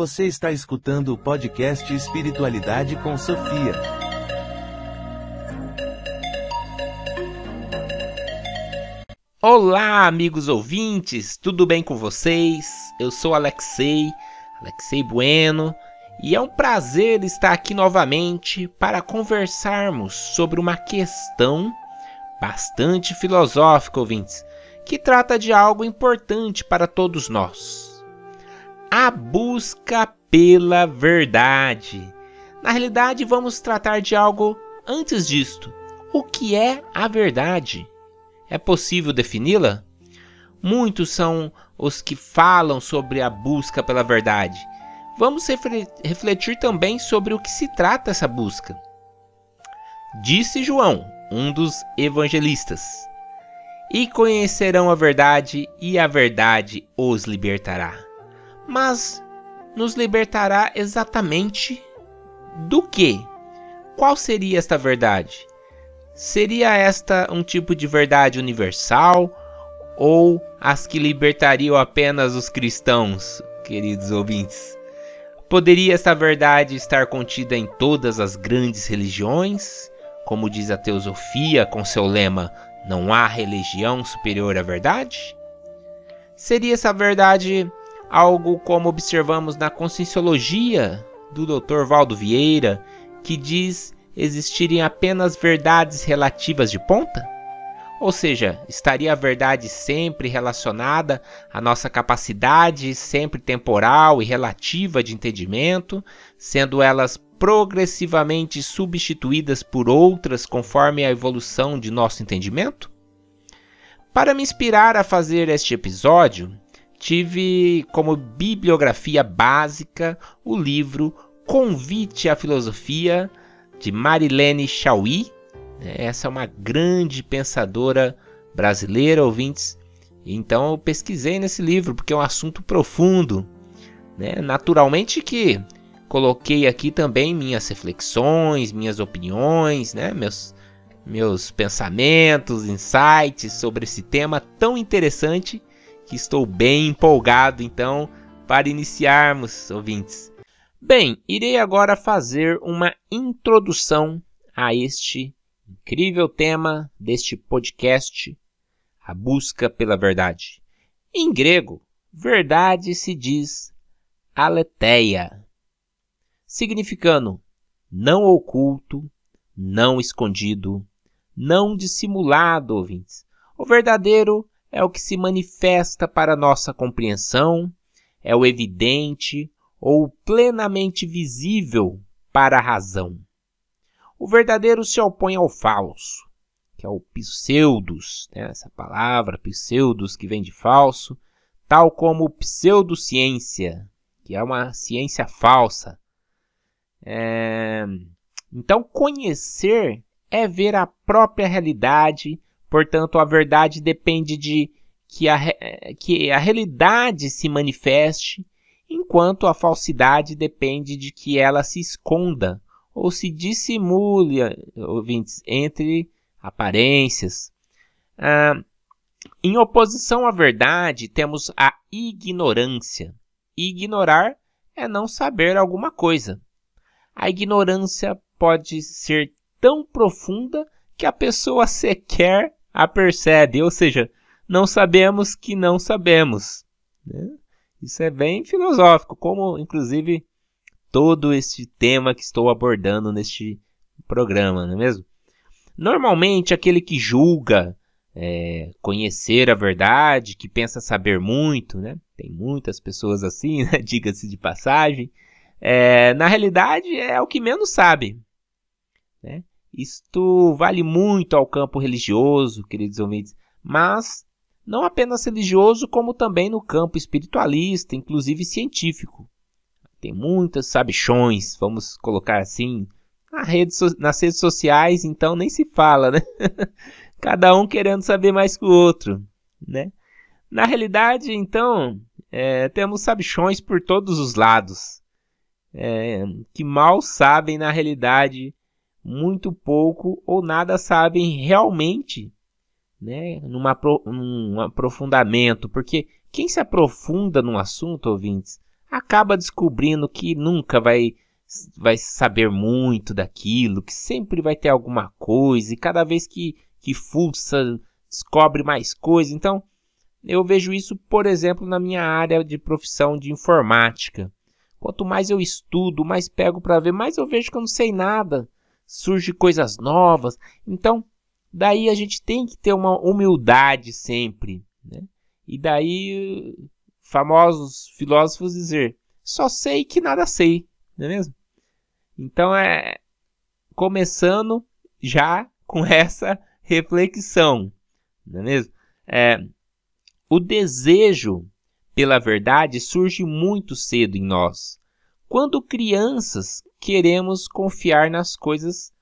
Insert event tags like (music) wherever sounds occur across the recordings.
Você está escutando o podcast Espiritualidade com Sofia. Olá, amigos ouvintes, tudo bem com vocês? Eu sou Alexei, Alexei Bueno, e é um prazer estar aqui novamente para conversarmos sobre uma questão bastante filosófica, ouvintes, que trata de algo importante para todos nós. A busca pela verdade. Na realidade, vamos tratar de algo antes disto. O que é a verdade? É possível defini-la? Muitos são os que falam sobre a busca pela verdade. Vamos refletir também sobre o que se trata essa busca. Disse João, um dos evangelistas: E conhecerão a verdade, e a verdade os libertará. Mas nos libertará exatamente do que? Qual seria esta verdade? Seria esta um tipo de verdade universal ou as que libertariam apenas os cristãos, queridos ouvintes? Poderia esta verdade estar contida em todas as grandes religiões, como diz a teosofia com seu lema: não há religião superior à verdade? Seria essa verdade algo como observamos na Conscienciologia do Dr. Valdo Vieira, que diz existirem apenas verdades relativas de ponta? Ou seja, estaria a verdade sempre relacionada à nossa capacidade sempre temporal e relativa de entendimento, sendo elas progressivamente substituídas por outras conforme a evolução de nosso entendimento? Para me inspirar a fazer este episódio, tive como bibliografia básica o livro Convite à Filosofia de Marilene Chauí, essa é uma grande pensadora brasileira, ouvintes. Então eu pesquisei nesse livro porque é um assunto profundo. Né? Naturalmente que coloquei aqui também minhas reflexões, minhas opiniões, né? meus, meus pensamentos, insights sobre esse tema tão interessante que estou bem empolgado então para iniciarmos, ouvintes. Bem, irei agora fazer uma introdução a este incrível tema deste podcast, a busca pela verdade. Em grego, verdade se diz aletheia, significando não oculto, não escondido, não dissimulado, ouvintes. O verdadeiro é o que se manifesta para nossa compreensão, é o evidente ou plenamente visível para a razão. O verdadeiro se opõe ao falso, que é o pseudos, né? essa palavra pseudos que vem de falso, tal como pseudociência, que é uma ciência falsa. É... Então, conhecer é ver a própria realidade, portanto, a verdade depende de que a, que a realidade se manifeste, enquanto a falsidade depende de que ela se esconda ou se dissimule, ouvintes, entre aparências. Ah, em oposição à verdade, temos a ignorância. Ignorar é não saber alguma coisa. A ignorância pode ser tão profunda que a pessoa sequer a percebe, ou seja, não sabemos que não sabemos. Né? Isso é bem filosófico, como inclusive todo este tema que estou abordando neste programa, não é mesmo? Normalmente, aquele que julga é, conhecer a verdade, que pensa saber muito, né? Tem muitas pessoas assim, (laughs) né? diga-se de passagem. É, na realidade, é o que menos sabe. Né? Isto vale muito ao campo religioso, queridos ouvintes, mas não apenas religioso, como também no campo espiritualista, inclusive científico. Tem muitas sabichões, vamos colocar assim, na rede nas redes sociais, então nem se fala, né? (laughs) Cada um querendo saber mais que o outro, né? Na realidade, então, é, temos sabichões por todos os lados, é, que mal sabem na realidade muito pouco ou nada sabem realmente, né? Numa, num aprofundamento, porque quem se aprofunda num assunto, ouvintes, acaba descobrindo que nunca vai vai saber muito daquilo, que sempre vai ter alguma coisa, e cada vez que, que fuça, descobre mais coisa. Então, eu vejo isso, por exemplo, na minha área de profissão de informática. Quanto mais eu estudo, mais pego para ver, mais eu vejo que eu não sei nada. Surge coisas novas. Então, daí a gente tem que ter uma humildade sempre. Né? E daí, famosos filósofos dizer: só sei que nada sei, não é mesmo? Então é começando já com (laughs) essa reflexão, não é mesmo? É, o desejo pela verdade surge muito cedo em nós. Quando crianças queremos confiar nas coisas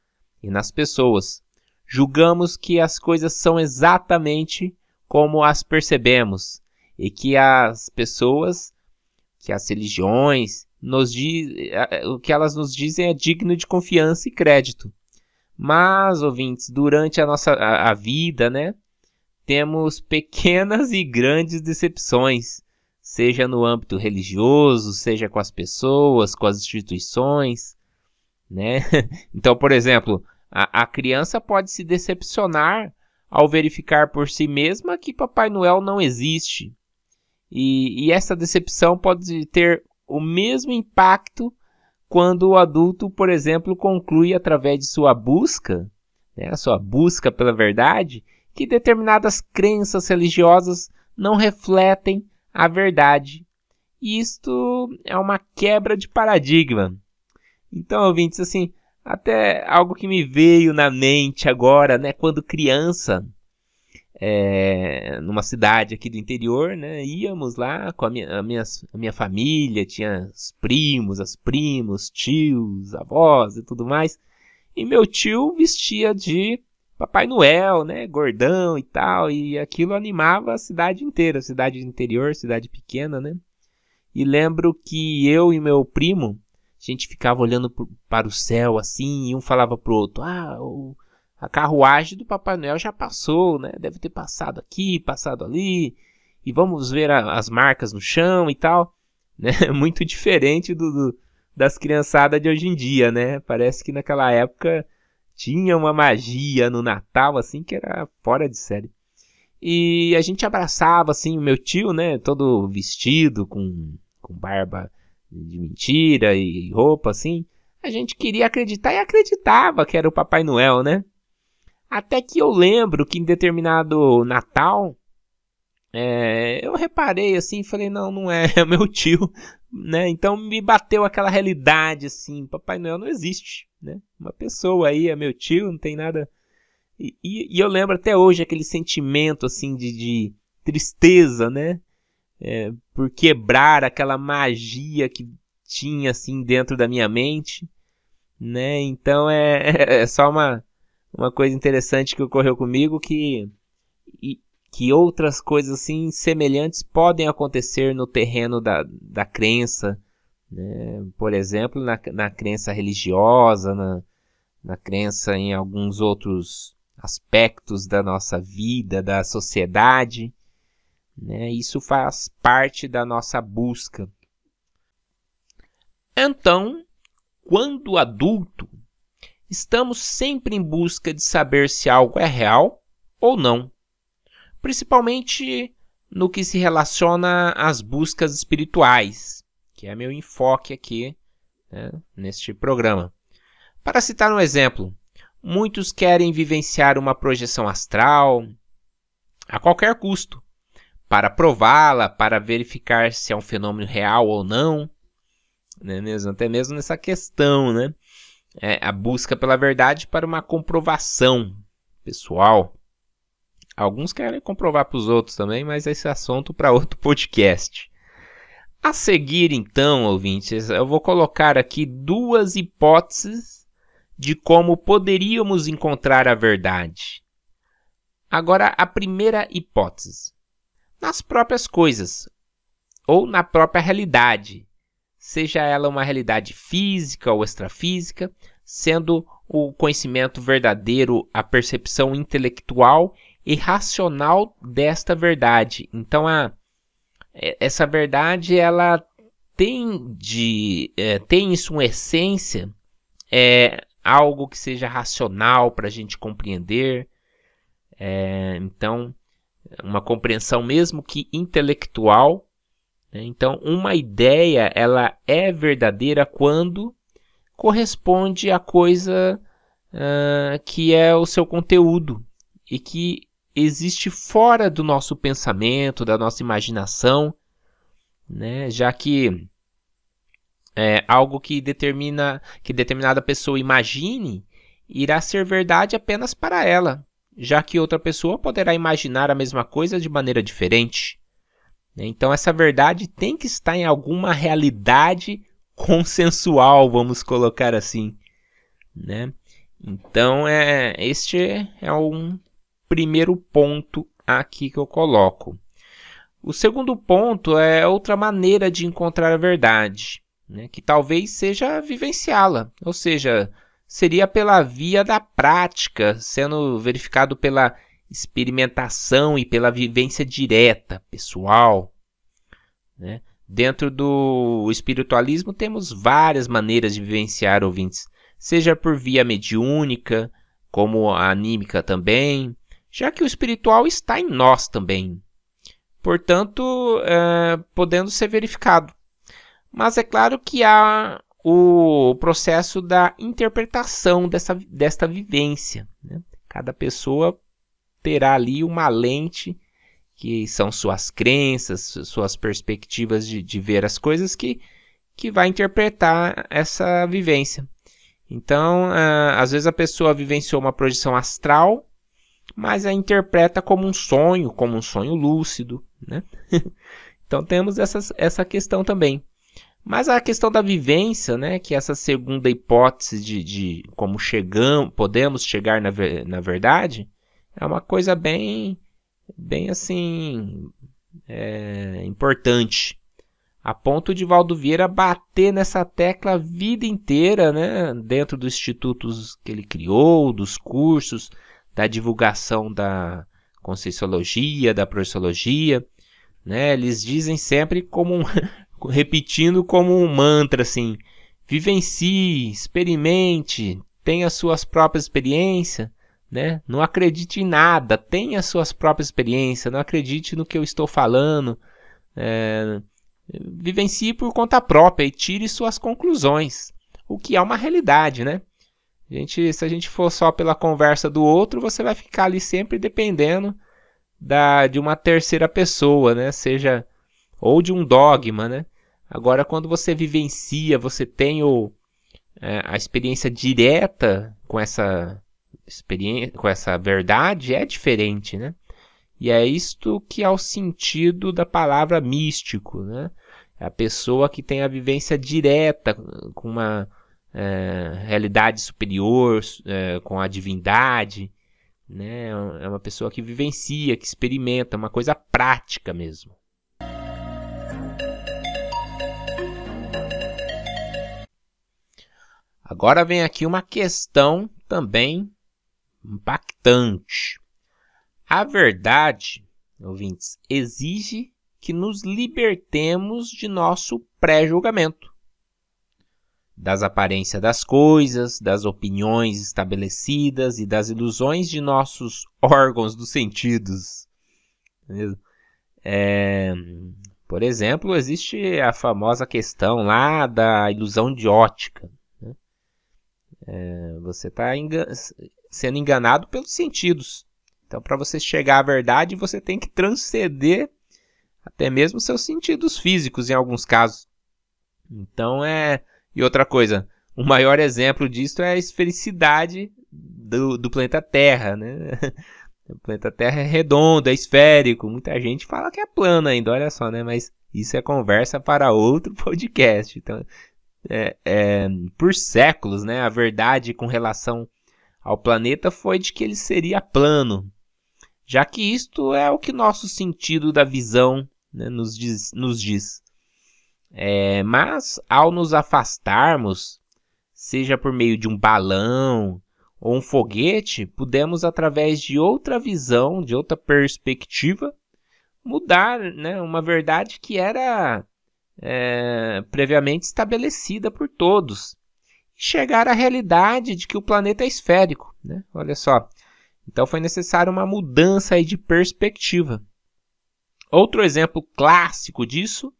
e nas pessoas, julgamos que as coisas são exatamente como as percebemos e que as pessoas, que as religiões nos diz, o que elas nos dizem é digno de confiança e crédito. Mas, ouvintes, durante a nossa a, a vida, né, temos pequenas e grandes decepções, seja no âmbito religioso, seja com as pessoas, com as instituições, né? (laughs) Então, por exemplo, a, a criança pode se decepcionar ao verificar por si mesma que Papai Noel não existe. E, e essa decepção pode ter o mesmo impacto quando o adulto, por exemplo, conclui através de sua busca, né, a sua busca pela verdade, que determinadas crenças religiosas não refletem a verdade. E isto é uma quebra de paradigma. Então, ouvintes, assim, até algo que me veio na mente agora, né, quando criança, é, numa cidade aqui do interior, né? Íamos lá com a minha, a minha, a minha família, tinha os primos, as primos, tios, avós e tudo mais. E meu tio vestia de Papai Noel, né? Gordão e tal. E aquilo animava a cidade inteira, cidade interior, cidade pequena, né? E lembro que eu e meu primo, a gente ficava olhando para o céu assim, e um falava pro outro: Ah, o a carruagem do Papai Noel já passou, né? Deve ter passado aqui, passado ali. E vamos ver a, as marcas no chão e tal. (laughs) Né? Muito diferente do, do, das criançadas de hoje em dia, né? Parece que naquela época tinha uma magia no Natal, assim, que era fora de série. E a gente abraçava, assim, o meu tio, né? Todo vestido, com, com barba de mentira e roupa, assim. A gente queria acreditar e acreditava que era o Papai Noel, né? Até que eu lembro que em determinado Natal, é, eu reparei assim, falei, não, não é, (laughs) é meu tio, né? Então me bateu aquela realidade assim, Papai Noel não existe, né? Uma pessoa aí é meu tio, não tem nada. E, e, e eu lembro até hoje aquele sentimento assim de, de tristeza, né? É, por quebrar aquela magia que tinha assim dentro da minha mente, né? Então é, (laughs) é só uma uma coisa interessante que ocorreu comigo que e, que outras coisas assim semelhantes podem acontecer no terreno da, da crença, né? por exemplo, na, na crença religiosa, na, na crença em alguns outros aspectos da nossa vida, da sociedade. Né? Isso faz parte da nossa busca. Então, quando adulto, estamos sempre em busca de saber se algo é real ou não, principalmente no que se relaciona às buscas espirituais, que é meu enfoque aqui né, neste programa. Para citar um exemplo, muitos querem vivenciar uma projeção astral a qualquer custo, para prová-la, para verificar se é um fenômeno real ou não, né, mesmo, até mesmo nessa questão, né? é, a busca pela verdade para uma comprovação pessoal. Alguns querem comprovar para os outros também, mas esse é assunto para outro (laughs) podcast. A seguir, então, ouvintes, eu vou colocar aqui duas hipóteses de como poderíamos encontrar a verdade. Agora, a primeira hipótese: nas próprias coisas ou na própria realidade, seja ela uma realidade física ou extrafísica, sendo o conhecimento verdadeiro a percepção intelectual e racional desta verdade. Então a essa verdade ela tem de é, tem isso uma essência, é algo que seja racional para a gente compreender. É, então, uma compreensão mesmo que intelectual. Né? Então, uma ideia ela é verdadeira quando corresponde à coisa uh, que é o seu conteúdo e que existe fora do nosso pensamento, da nossa imaginação, né? já que é, algo que determina que determinada pessoa imagine irá ser verdade apenas para ela, já que outra pessoa poderá imaginar a mesma coisa de maneira diferente. Então essa verdade tem que estar em alguma realidade consensual, vamos colocar assim, né? Então é este é um primeiro ponto aqui que eu coloco. O segundo ponto é outra maneira de encontrar a verdade né, que talvez seja vivenciá-la, ou seja, seria pela via da prática, sendo verificado pela experimentação e pela vivência direta, pessoal. Né? Dentro do espiritualismo temos várias maneiras de vivenciar ouvintes, seja por via mediúnica, como a anímica também, já que o espiritual está em nós também. Portanto, é, podendo ser verificado mas é claro que há o processo da interpretação dessa, desta vivência. Né? Cada pessoa terá ali uma lente que são suas crenças, suas perspectivas de, de ver as coisas que, que vai interpretar essa vivência. Então, uh, às vezes a pessoa vivenciou uma projeção astral, mas a interpreta como um sonho, como um sonho lúcido. Né? (laughs) então temos essas, essa questão também. Mas a questão da vivência, né, que essa segunda hipótese de, de como chegamos, podemos chegar na, na verdade, é uma coisa bem, bem assim, é, importante. A ponto de Valdo Vieira bater nessa tecla a vida inteira, né, dentro dos institutos que ele criou, dos cursos, da divulgação da Conscienciologia, da Projeciologia, né, eles dizem sempre como um, (laughs) repetindo como um mantra assim: vivencie, experimente, tenha suas próprias experiências, né? Não acredite em nada, tenha suas próprias experiências, não acredite no que eu estou falando. É, vivencie por conta própria e tire suas conclusões, o que é uma realidade, né? A gente, se a gente for só pela conversa do outro, você vai ficar ali sempre dependendo da, de uma terceira pessoa, né? Seja ou de um dogma, né? Agora, quando você vivencia, você tem o, é, a experiência direta com essa experiência, com essa verdade, é diferente, né? E é isto que é o sentido da palavra místico, né? É a pessoa que tem a vivência direta com uma é, realidade superior, é, com a divindade, né? É uma pessoa que vivencia, que experimenta, uma coisa prática mesmo. Agora vem aqui uma questão também impactante. A verdade, ouvintes, exige que nos libertemos de nosso pré-julgamento, das aparências das coisas, das opiniões estabelecidas e das ilusões de nossos (laughs) órgãos dos sentidos. É, por exemplo, existe a famosa questão lá da ilusão de ótica. É, você está engan sendo enganado pelos sentidos. Então, para você chegar à verdade, você tem que transcender até mesmo seus sentidos físicos, em alguns casos. Então, é. E outra coisa, o maior exemplo disso é a esfericidade do, do planeta Terra, né? (laughs) O planeta Terra é redondo, é esférico. Muita gente fala que é plano ainda, olha só, né? Mas isso é conversa para outro (laughs) podcast. Então, é, é, por séculos, né, a verdade com relação ao planeta foi de que ele seria plano, já que isto é o que nosso sentido da visão né, nos diz. Nos diz. É, mas ao nos afastarmos, seja por meio de um balão ou um foguete, pudemos, através de outra visão, de outra perspectiva, mudar né, uma verdade que era é, previamente estabelecida por todos chegar à realidade de que o planeta é esférico. Né? Olha só. Então foi necessária uma mudança de perspectiva. Outro exemplo clássico disso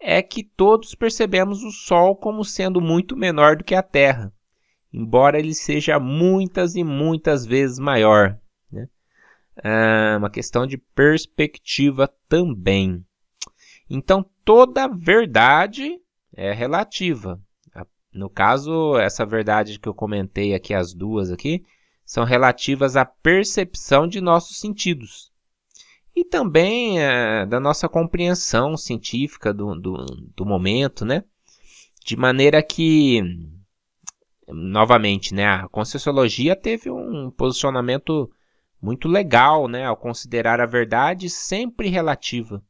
é que todos percebemos o Sol como sendo muito menor do que a Terra, embora ele seja muitas e muitas vezes maior. Né? É uma questão de perspectiva também. Então toda verdade é relativa. No caso, essa verdade que eu comentei aqui, as duas aqui, são relativas à percepção de nossos sentidos e também é, da nossa compreensão científica do, do, do, momento, né? De maneira que, novamente, né, a Conscienciologia teve um posicionamento muito legal, né, ao considerar a verdade sempre relativa,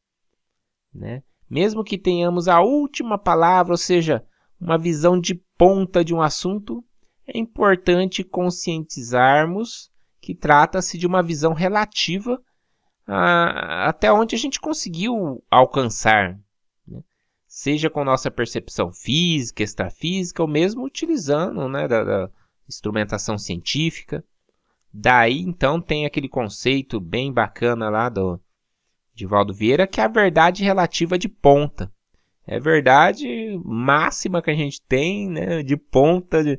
né? Mesmo que tenhamos a última palavra, ou seja, uma visão de ponta de um assunto, é importante conscientizarmos que trata-se de uma visão relativa a, até onde a gente conseguiu alcançar, né? seja com nossa percepção física, extrafísica, ou mesmo utilizando né, da, da instrumentação científica. Daí então tem aquele conceito bem bacana lá do de Valdo Vieira, que é a verdade relativa de ponta. É verdade máxima que a gente tem, né, de ponta, de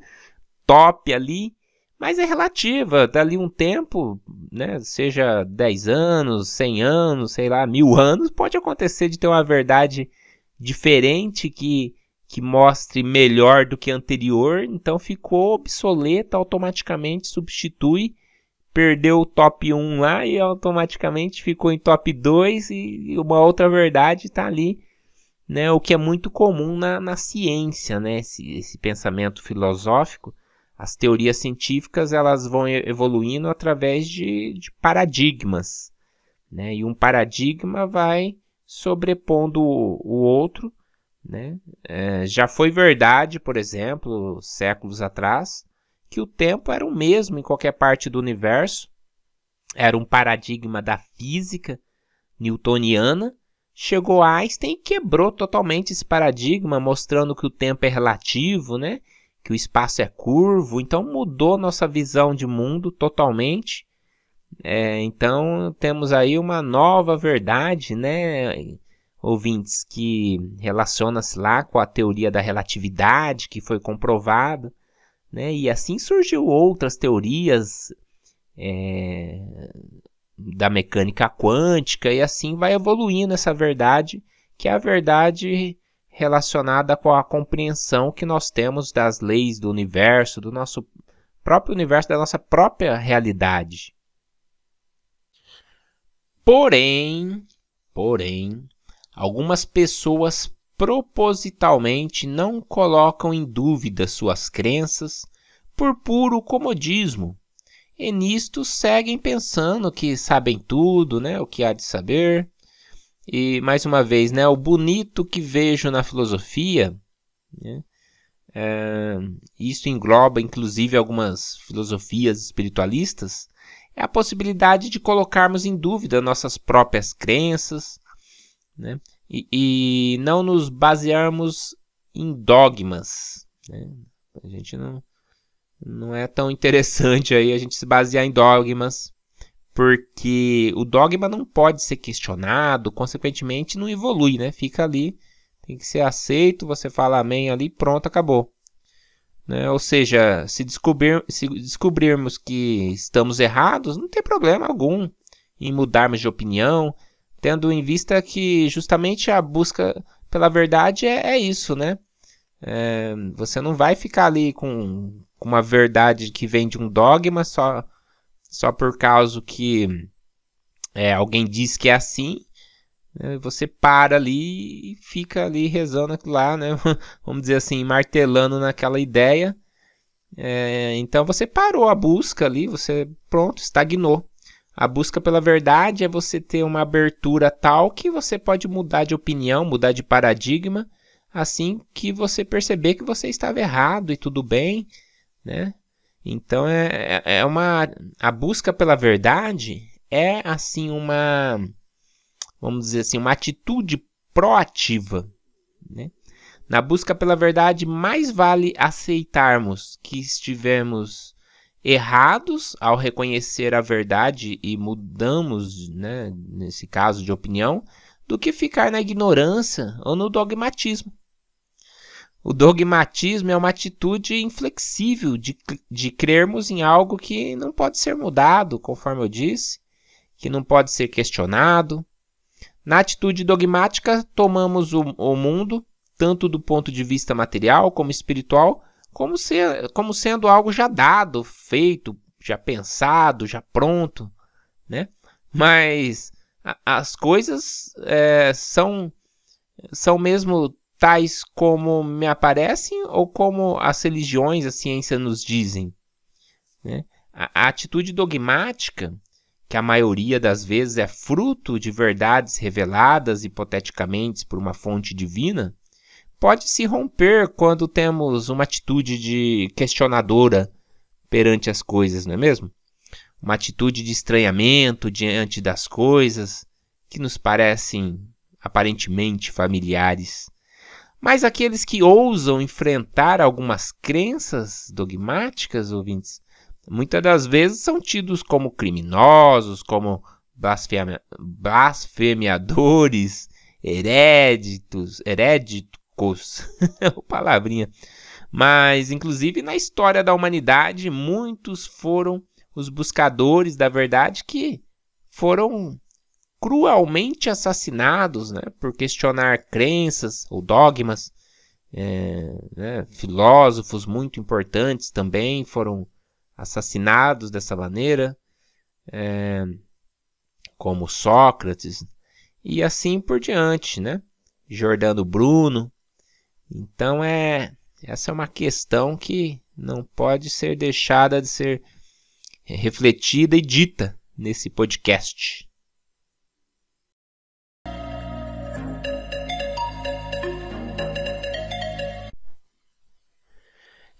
top ali, mas é relativa. Dali um tempo, né, seja 10 anos, 100 anos, sei lá, mil anos, pode acontecer de ter uma verdade diferente que, que mostre melhor do que anterior, então ficou obsoleta, automaticamente substitui, perdeu o top 1 lá e automaticamente ficou em top 2 e uma outra verdade está ali né, o que é muito comum na, na ciência, né, esse, esse pensamento filosófico. As teorias científicas elas vão evoluindo através de, de paradigmas, né, e um paradigma vai sobrepondo o, o outro. Né? É, já foi verdade, por exemplo, séculos atrás, que o tempo era o mesmo em qualquer parte do universo. Era um paradigma da física newtoniana, Chegou Einstein e quebrou totalmente esse paradigma, mostrando que o tempo é relativo, né? Que o espaço é curvo, então mudou nossa visão de mundo totalmente. É, então temos aí uma nova verdade, né, ouvintes, que relaciona-se lá com a teoria da relatividade, que foi comprovada, né, e assim surgiu outras teorias é, da mecânica quântica e assim vai evoluindo essa verdade, que é a verdade relacionada com a compreensão que nós temos das leis do universo, do nosso próprio universo, da nossa própria realidade. Porém, porém, algumas pessoas propositalmente não colocam em dúvida suas crenças por puro comodismo e nisto seguem pensando que sabem tudo, né, o que há de saber. E mais uma vez, né, o bonito que vejo na filosofia, né, é, isso engloba inclusive algumas filosofias espiritualistas, é a possibilidade de colocarmos em dúvida nossas próprias crenças, né, e, e não nos basearmos em dogmas. Né? A gente não, não é tão interessante aí a gente se basear em dogmas, porque o dogma não pode ser questionado, consequentemente não evolui, né? Fica ali, tem que ser aceito, você fala amém ali, pronto, acabou. Né? Ou seja, se, descobrir, se descobrirmos que estamos errados, não tem problema algum em mudarmos de opinião, tendo em vista que justamente a busca pela verdade é, é isso, né? É, você não vai ficar ali com uma verdade que vem de um dogma só, só por causa que é, alguém diz que é assim. Né? Você para ali e fica ali rezando lá, né? (laughs) vamos dizer assim, martelando naquela ideia. É, então você parou a busca ali, você pronto, estagnou. A busca pela verdade é você ter uma abertura tal que você pode mudar de opinião, mudar de paradigma, assim que você perceber que você estava errado e tudo bem né? Então é, é, é uma a busca pela verdade é assim uma vamos dizer assim uma atitude proativa, Né? Na busca pela verdade, mais vale aceitarmos que estivemos errados ao reconhecer a verdade e mudamos, né, nesse caso, de opinião, do que ficar na ignorância ou no dogmatismo. O dogmatismo é uma atitude inflexível de, de crermos em algo que não pode ser mudado, conforme eu disse, que não pode ser questionado. Na atitude dogmática, tomamos o, o mundo, tanto do ponto de vista material como espiritual, como, se, como sendo algo já dado, feito, já pensado, já pronto, né? Mas a, as coisas é, são, são mesmo tais como me aparecem ou como as religiões, a ciência nos dizem. Né? A, a atitude dogmática, que a maioria das vezes é fruto de verdades reveladas hipoteticamente por uma fonte divina, pode se romper quando temos uma atitude de questionadora perante as coisas, não é mesmo? Uma atitude de estranhamento diante das coisas que nos parecem aparentemente familiares. Mas aqueles que ousam enfrentar algumas crenças dogmáticas, ouvintes, muitas das vezes são tidos como criminosos, como blasfemiadores, heréditos, herédicos, (laughs) palavrinha. Mas, inclusive, na história da humanidade, muitos foram os buscadores da verdade que foram cruelmente assassinados né, por questionar crenças ou dogmas. É, né, filósofos muito importantes também foram assassinados dessa maneira, é, como Sócrates, e assim por diante, né? Jordano Bruno. Então é essa é uma questão que não pode ser deixada de ser refletida e dita nesse podcast.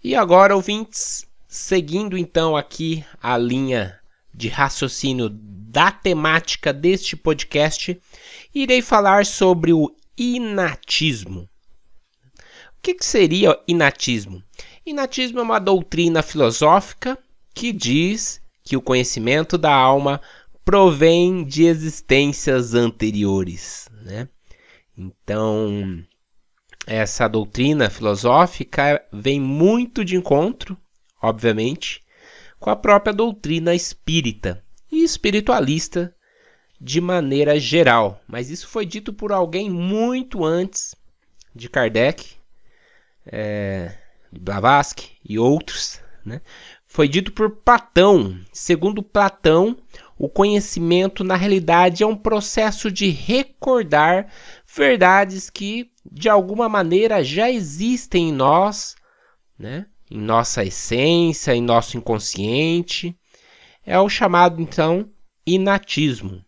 E agora, ouvintes, seguindo então aqui a linha de raciocínio da temática deste podcast, irei falar sobre o inatismo. O que, que seria inatismo? Inatismo é uma doutrina filosófica que diz que o conhecimento da alma provém de existências anteriores. Né? Então, essa doutrina filosófica vem muito de encontro, obviamente, com a própria doutrina espírita e espiritualista de maneira geral. Mas isso foi dito por alguém muito antes de Kardec, é, Blavatsky e outros. Né? Foi dito por Platão. Segundo Platão, o conhecimento na realidade é um processo de recordar verdades que de alguma maneira já existem em nós, né? em nossa essência, em nosso inconsciente. É o chamado então inatismo.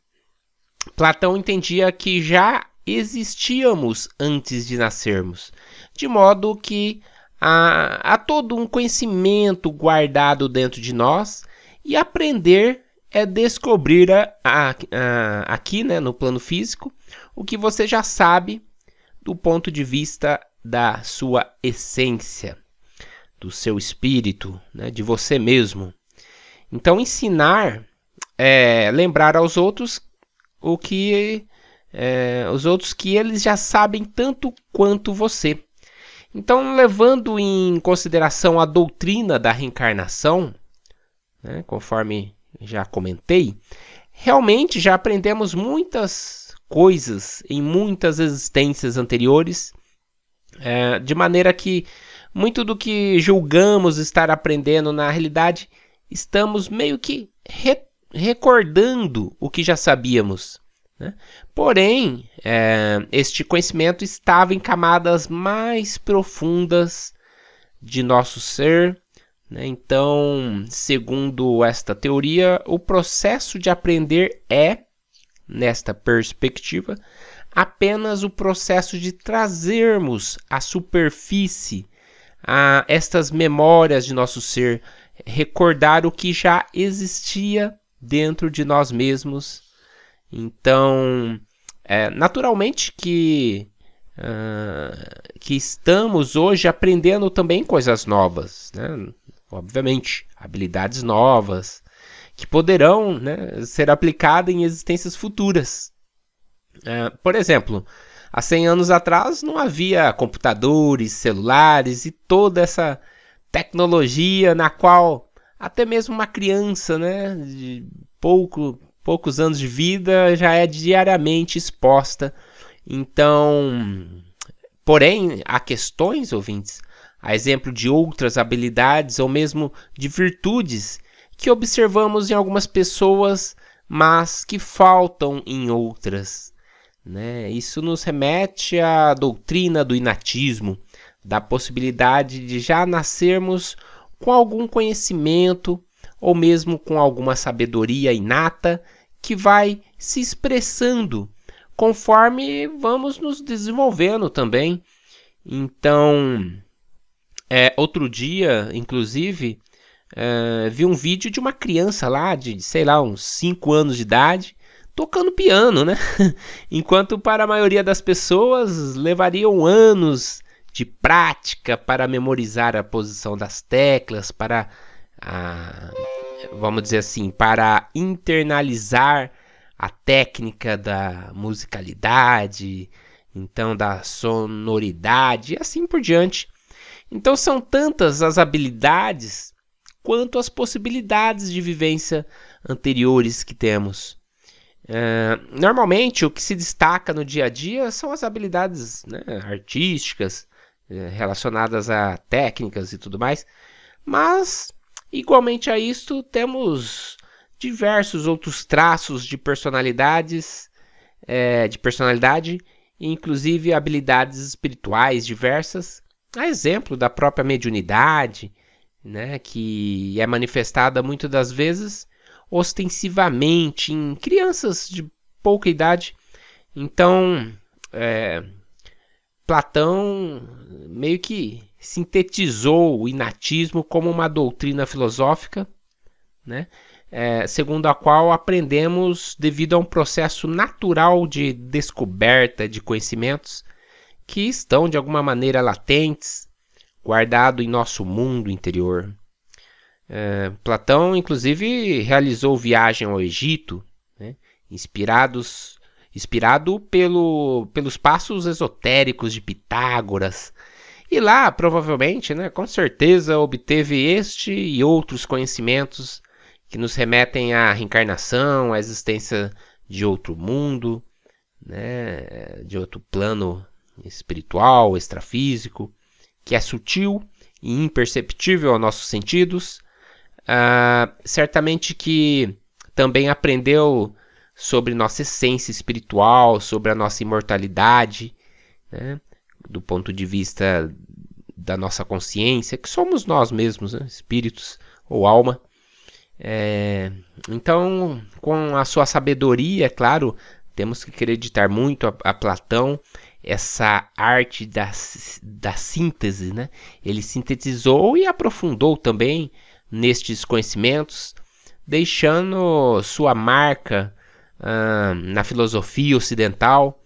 Platão entendia que já existíamos antes de nascermos, de modo que há, há todo um conhecimento guardado dentro de nós e aprender é descobrir a, a, a, aqui né, no plano físico o que você já sabe do ponto de vista da sua essência, do seu espírito, né, de você mesmo. Então, ensinar é lembrar aos outros o que é, os outros que eles já sabem tanto quanto você. Então, levando em consideração a doutrina da reencarnação, né, conforme já comentei, realmente já aprendemos muitas coisas em muitas existências anteriores, é, de maneira que muito do que julgamos estar aprendendo na realidade estamos meio que re recordando o que já sabíamos. Né? Porém, é, este conhecimento estava em camadas mais profundas de nosso ser. Né? Então, segundo esta teoria, o processo de aprender é nesta perspectiva, apenas o processo de trazermos à superfície a estas memórias de nosso ser, recordar o que já existia dentro de nós mesmos. Então, é, naturalmente que uh, que estamos hoje aprendendo também coisas novas, né? obviamente, habilidades novas, que poderão né, ser aplicadas em existências futuras. Uh, por exemplo, há 100 anos atrás não havia computadores, celulares e toda essa tecnologia na qual até mesmo uma criança né, de pouco, poucos anos de vida já é diariamente exposta. Então, porém, há questões, ouvintes, a exemplo de outras habilidades ou mesmo de virtudes que observamos em algumas pessoas, mas que faltam em outras. Né? Isso nos remete à doutrina do inatismo, da possibilidade de já nascermos com algum conhecimento ou mesmo com alguma sabedoria inata que vai se expressando conforme vamos nos desenvolvendo também. Então, é, outro dia, inclusive, é, vi um vídeo de uma criança lá de, sei lá, uns 5 anos de idade, tocando piano, né? (laughs) Enquanto para a maioria das pessoas levariam anos de prática para memorizar a posição das teclas, para a, vamos dizer assim, para internalizar a técnica da musicalidade, então da sonoridade e assim por diante. Então são tantas as habilidades quanto as possibilidades de vivência anteriores que temos. Uh, normalmente, o que se destaca no dia a dia são as habilidades né, artísticas uh, relacionadas a técnicas e tudo mais, mas igualmente a isto temos diversos outros traços de personalidades, uh, de personalidade, inclusive habilidades espirituais diversas, a exemplo da própria mediunidade, né, que é manifestada muitas das vezes ostensivamente em crianças de pouca idade. Então, é, Platão meio que sintetizou o inatismo como uma doutrina filosófica, né? É, segundo a qual aprendemos devido a um processo natural de descoberta de conhecimentos que estão de alguma maneira latentes, guardados em nosso mundo interior. É, Platão, inclusive, realizou viagem ao Egito, né, inspirados, inspirado pelo, pelos passos esotéricos de Pitágoras. E lá, provavelmente, né, com certeza, obteve este e outros conhecimentos que nos remetem à reencarnação, à existência de outro mundo, né, de outro plano espiritual, extrafísico, que é sutil e imperceptível aos nossos sentidos, Uh, certamente que também aprendeu sobre nossa essência espiritual, sobre a nossa imortalidade, né? do ponto de vista da nossa consciência, que somos nós mesmos, né? espíritos ou alma. É, então, com a sua sabedoria, é claro, temos que acreditar muito a, a Platão, essa arte da, da síntese, né? Ele sintetizou e aprofundou também nestes conhecimentos, deixando sua marca uh, na filosofia ocidental,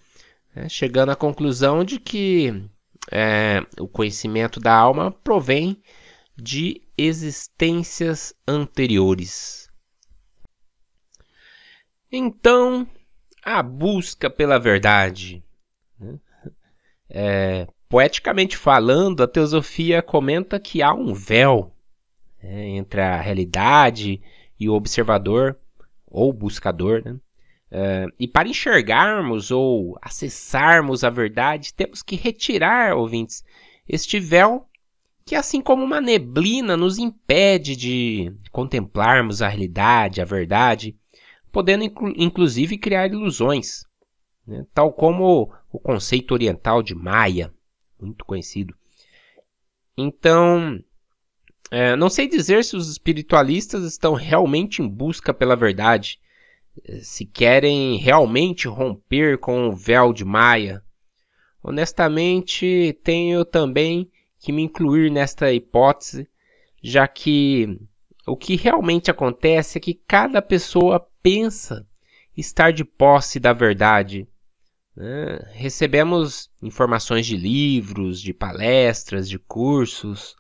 né, chegando à conclusão de que é, o conhecimento da alma provém de existências anteriores. Então, a busca pela verdade. É, poeticamente falando, a teosofia comenta que há um véu né, entre a realidade e o observador ou buscador. Né? Uh, e para enxergarmos ou acessarmos a verdade, temos que retirar, ouvintes, este véu que, assim como uma neblina, nos impede de contemplarmos a realidade, a verdade, podendo inclu inclusive criar ilusões, né? tal como o conceito oriental de Maya, muito conhecido. Então, é, não sei dizer se os espiritualistas estão realmente em busca pela verdade, é, se querem realmente romper com o véu de Maia. Honestamente, tenho também que me incluir nesta hipótese, já que o que realmente acontece é que cada pessoa pensa estar de posse da verdade, Né? Recebemos informações de livros, de palestras, de cursos,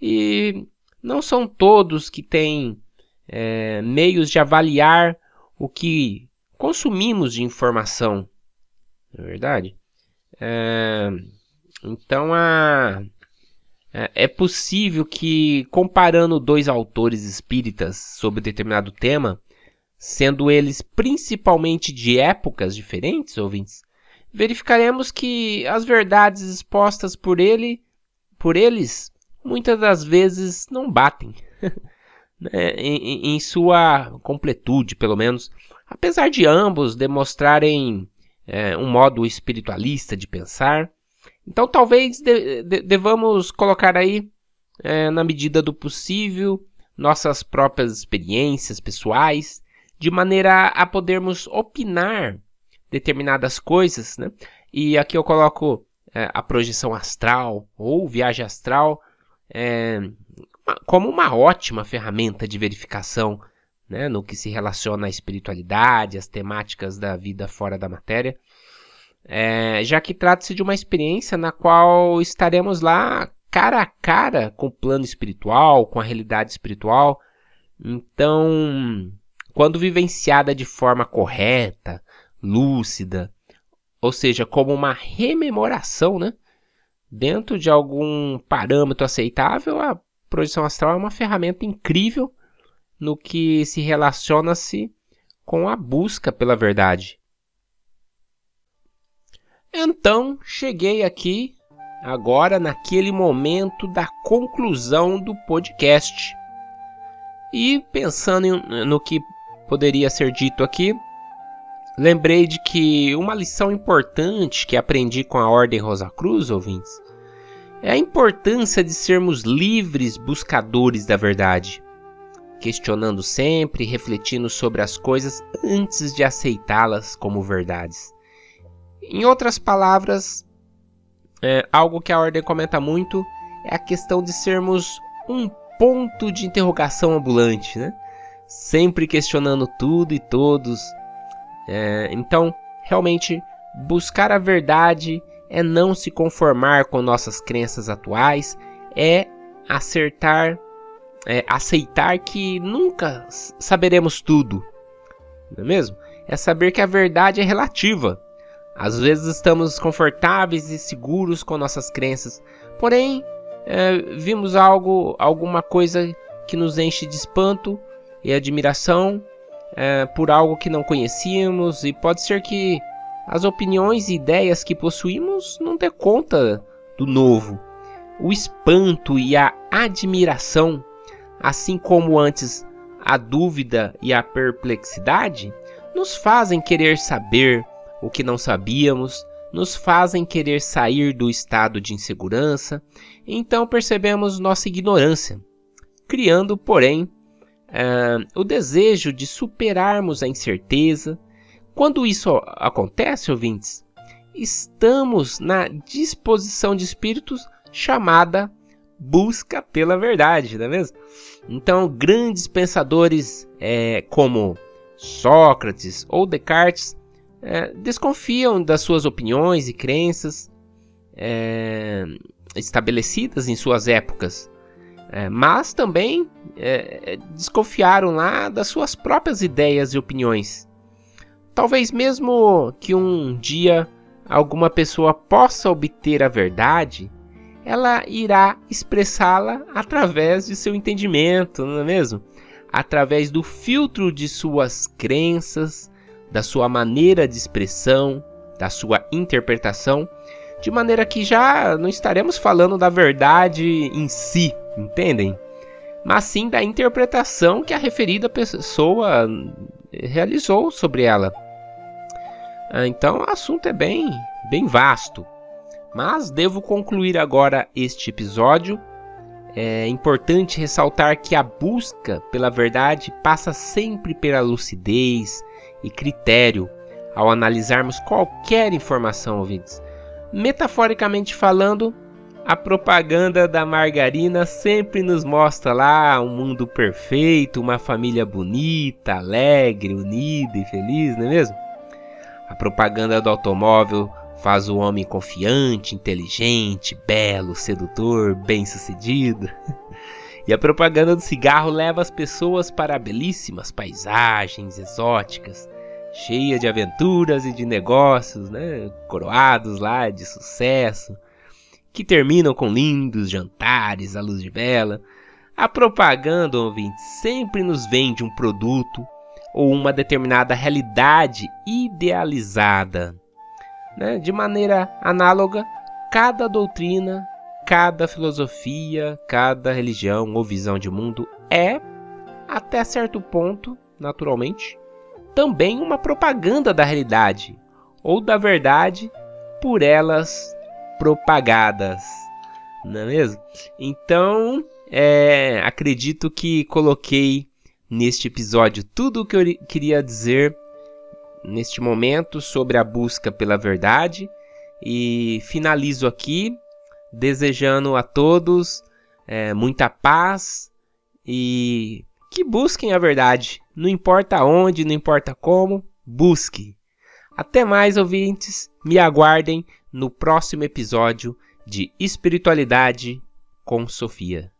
e não são todos que têm é, meios de avaliar o que consumimos de informação, não é verdade? É, então a, é, é possível que, comparando dois autores espíritas sobre determinado tema, sendo eles principalmente de épocas diferentes, ouvintes, verificaremos que as verdades expostas por ele, por eles, muitas das vezes não batem. (laughs) né? em, em sua completude, pelo menos, apesar de ambos demonstrarem é, um modo espiritualista de pensar. Então, talvez de, de, devamos colocar aí, é, na medida do possível, nossas próprias experiências pessoais de maneira a podermos opinar determinadas coisas, né? E aqui eu coloco é, a projeção astral ou viagem astral é, como uma ótima ferramenta de verificação né, no que se relaciona à espiritualidade, às temáticas da vida fora da matéria, é, já que trata-se de uma experiência na qual estaremos lá cara a cara com o plano espiritual, com a realidade espiritual. Então, quando vivenciada de forma correta, lúcida, ou seja, como uma rememoração, né? Dentro de algum parâmetro aceitável, a projeção astral é uma ferramenta incrível no que se relaciona-se com a busca pela verdade. Então, cheguei aqui agora naquele momento da conclusão do podcast. E pensando no que poderia ser dito aqui, lembrei de que uma lição importante que aprendi com a Ordem Rosa Cruz, ouvintes, é a importância de sermos livres buscadores da verdade, questionando sempre refletindo sobre as coisas antes de aceitá-las como verdades. Em outras palavras, é, algo que a Ordem comenta muito é a questão de sermos um ponto de interrogação ambulante, né? Sempre questionando tudo e todos. É, então, realmente, buscar a verdade é não se conformar com nossas crenças atuais, é acertar, é aceitar que nunca saberemos tudo, não é mesmo? É saber que a verdade é relativa. Às vezes estamos confortáveis e seguros com nossas crenças, porém é, vimos algo, alguma coisa que nos enche de espanto e admiração é, por algo que não conhecíamos, e pode ser que as opiniões e ideias que possuímos não dê conta do novo. O espanto e a admiração, assim como antes a dúvida e a perplexidade, nos fazem querer saber o que não sabíamos, nos fazem querer sair do estado de insegurança, então percebemos nossa ignorância, criando, porém, uh, o desejo de superarmos a incerteza. Quando isso acontece, ouvintes, estamos na disposição de espíritos chamada busca pela verdade, não é mesmo? Então, grandes pensadores é, como Sócrates ou Descartes é, desconfiam das suas opiniões e crenças é, estabelecidas em suas épocas é, mas também é, desconfiaram lá das suas próprias ideias e opiniões. Talvez mesmo que um dia alguma pessoa possa obter a verdade, ela irá expressá-la através de seu entendimento, não é mesmo? Através do filtro de suas crenças, da sua maneira de expressão, da sua interpretação, de maneira que já não estaremos falando da verdade em si, entendem? Mas sim da interpretação que a referida pessoa realizou sobre ela. Ah, então o assunto é bem, bem vasto. Mas devo concluir agora este episódio. É importante ressaltar que a busca pela verdade passa sempre pela lucidez e critério ao analisarmos qualquer informação, ouvintes. Metaforicamente falando, a propaganda da margarina sempre nos mostra lá um mundo perfeito, uma família bonita, alegre, unida e feliz, não é mesmo? A propaganda do automóvel faz o homem confiante, inteligente, belo, sedutor, bem-sucedido. (laughs) E a propaganda do cigarro leva as pessoas para belíssimas paisagens exóticas, cheias de aventuras e de negócios, né, coroados lá de sucesso, que terminam com lindos jantares à luz de vela. A propaganda, ouvinte, sempre nos vende um produto ou uma determinada realidade idealizada. Né? De maneira análoga, cada doutrina, cada filosofia, cada religião ou visão de mundo é, até certo ponto, naturalmente, também uma propaganda da realidade ou da verdade por elas propagadas, não é mesmo? Então, é, acredito que coloquei neste episódio tudo o que eu queria dizer neste momento sobre a busca pela verdade e finalizo aqui desejando a todos é, muita paz e que busquem a verdade. Não importa onde, não importa como, busque. Até mais, ouvintes. Me aguardem no próximo episódio de Espiritualidade com Sofia.